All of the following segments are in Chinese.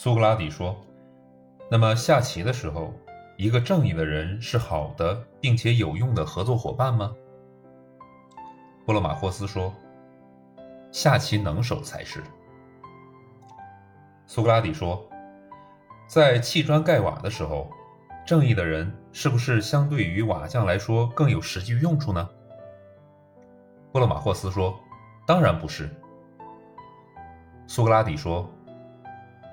苏格拉底说：“那么下棋的时候，一个正义的人是好的并且有用的合作伙伴吗？”布勒马霍斯说：“下棋能手才是。”苏格拉底说：“在砌砖盖瓦的时候，正义的人是不是相对于瓦匠来说更有实际用处呢？”布勒马霍斯说：“当然不是。”苏格拉底说。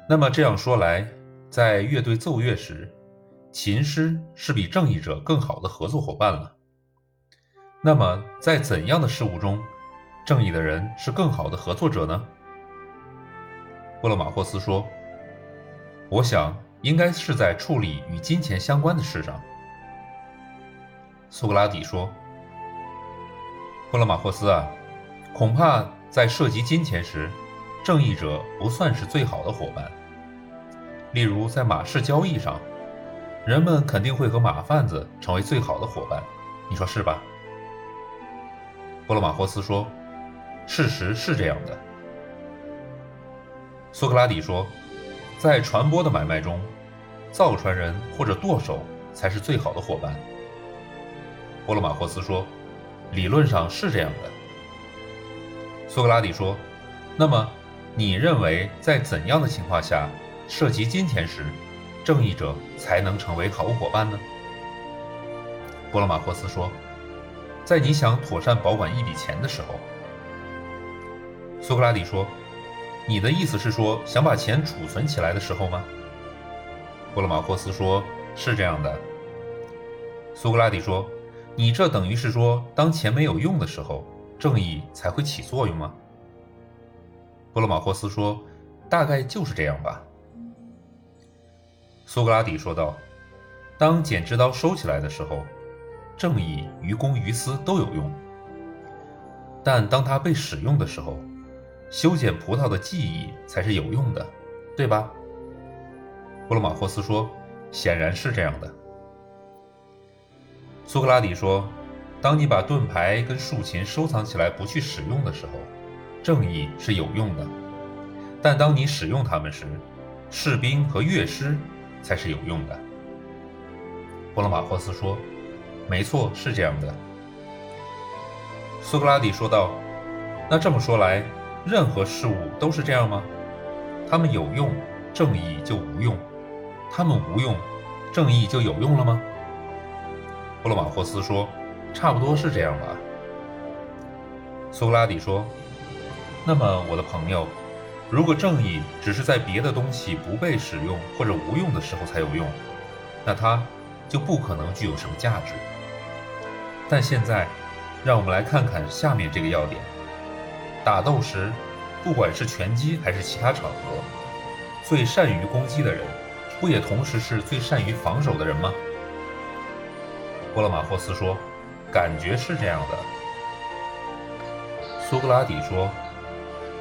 那么这样说来，在乐队奏乐时，琴师是比正义者更好的合作伙伴了。那么在怎样的事物中，正义的人是更好的合作者呢？布勒马霍斯说：“我想应该是在处理与金钱相关的事上。”苏格拉底说：“布勒马霍斯啊，恐怕在涉及金钱时。”正义者不算是最好的伙伴。例如，在马市交易上，人们肯定会和马贩子成为最好的伙伴，你说是吧？波罗马霍斯说：“事实是这样的。”苏格拉底说：“在传播的买卖中，造船人或者舵手才是最好的伙伴。”波罗马霍斯说：“理论上是这样的。”苏格拉底说：“那么？”你认为在怎样的情况下，涉及金钱时，正义者才能成为好伙伴呢？波罗马霍斯说：“在你想妥善保管一笔钱的时候。”苏格拉底说：“你的意思是说想把钱储存起来的时候吗？”波罗马霍斯说：“是这样的。”苏格拉底说：“你这等于是说，当钱没有用的时候，正义才会起作用吗？”布罗马霍斯说：“大概就是这样吧。”苏格拉底说道：“当剪枝刀收起来的时候，正义于公于私都有用；但当它被使用的时候，修剪葡萄的技艺才是有用的，对吧？”布罗马霍斯说：“显然是这样的。”苏格拉底说：“当你把盾牌跟竖琴收藏起来不去使用的时候。”正义是有用的，但当你使用它们时，士兵和乐师才是有用的。波罗马霍斯说：“没错，是这样的。”苏格拉底说道：“那这么说来，任何事物都是这样吗？他们有用，正义就无用；他们无用，正义就有用了吗？”波罗马霍斯说：“差不多是这样吧。”苏格拉底说。那么，我的朋友，如果正义只是在别的东西不被使用或者无用的时候才有用，那它就不可能具有什么价值。但现在，让我们来看看下面这个要点：打斗时，不管是拳击还是其他场合，最善于攻击的人，不也同时是最善于防守的人吗？波勒马霍斯说：“感觉是这样的。”苏格拉底说。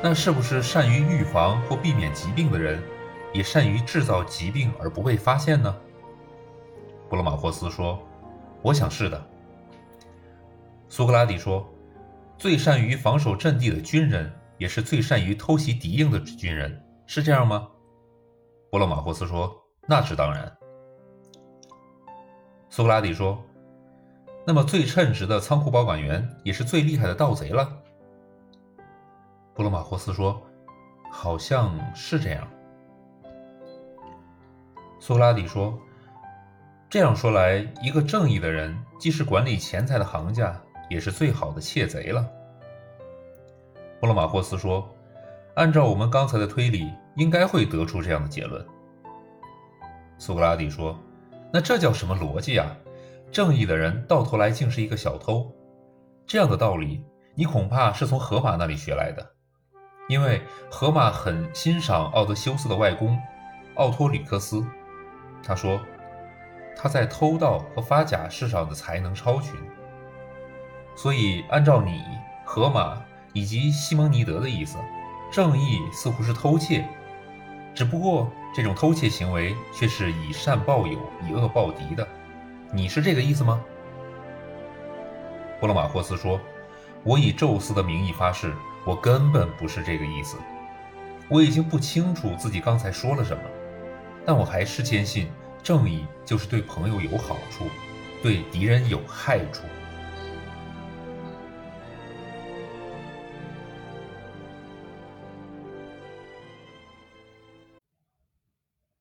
那是不是善于预防或避免疾病的人，也善于制造疾病而不被发现呢？布罗马霍斯说：“我想是的。”苏格拉底说：“最善于防守阵地的军人，也是最善于偷袭敌营的军人，是这样吗？”布罗马霍斯说：“那是当然。”苏格拉底说：“那么最称职的仓库保管员，也是最厉害的盗贼了？”布罗马霍斯说：“好像是这样。”苏格拉底说：“这样说来，一个正义的人，既是管理钱财的行家，也是最好的窃贼了。”布罗马霍斯说：“按照我们刚才的推理，应该会得出这样的结论。”苏格拉底说：“那这叫什么逻辑啊？正义的人到头来竟是一个小偷，这样的道理，你恐怕是从河马那里学来的。”因为河马很欣赏奥德修斯的外公奥托吕克斯，他说他在偷盗和发假事上的才能超群。所以，按照你、河马以及西蒙尼德的意思，正义似乎是偷窃，只不过这种偷窃行为却是以善报友，以恶报敌的。你是这个意思吗？波罗马霍斯说：“我以宙斯的名义发誓。”我根本不是这个意思。我已经不清楚自己刚才说了什么，但我还是坚信正义就是对朋友有好处，对敌人有害处。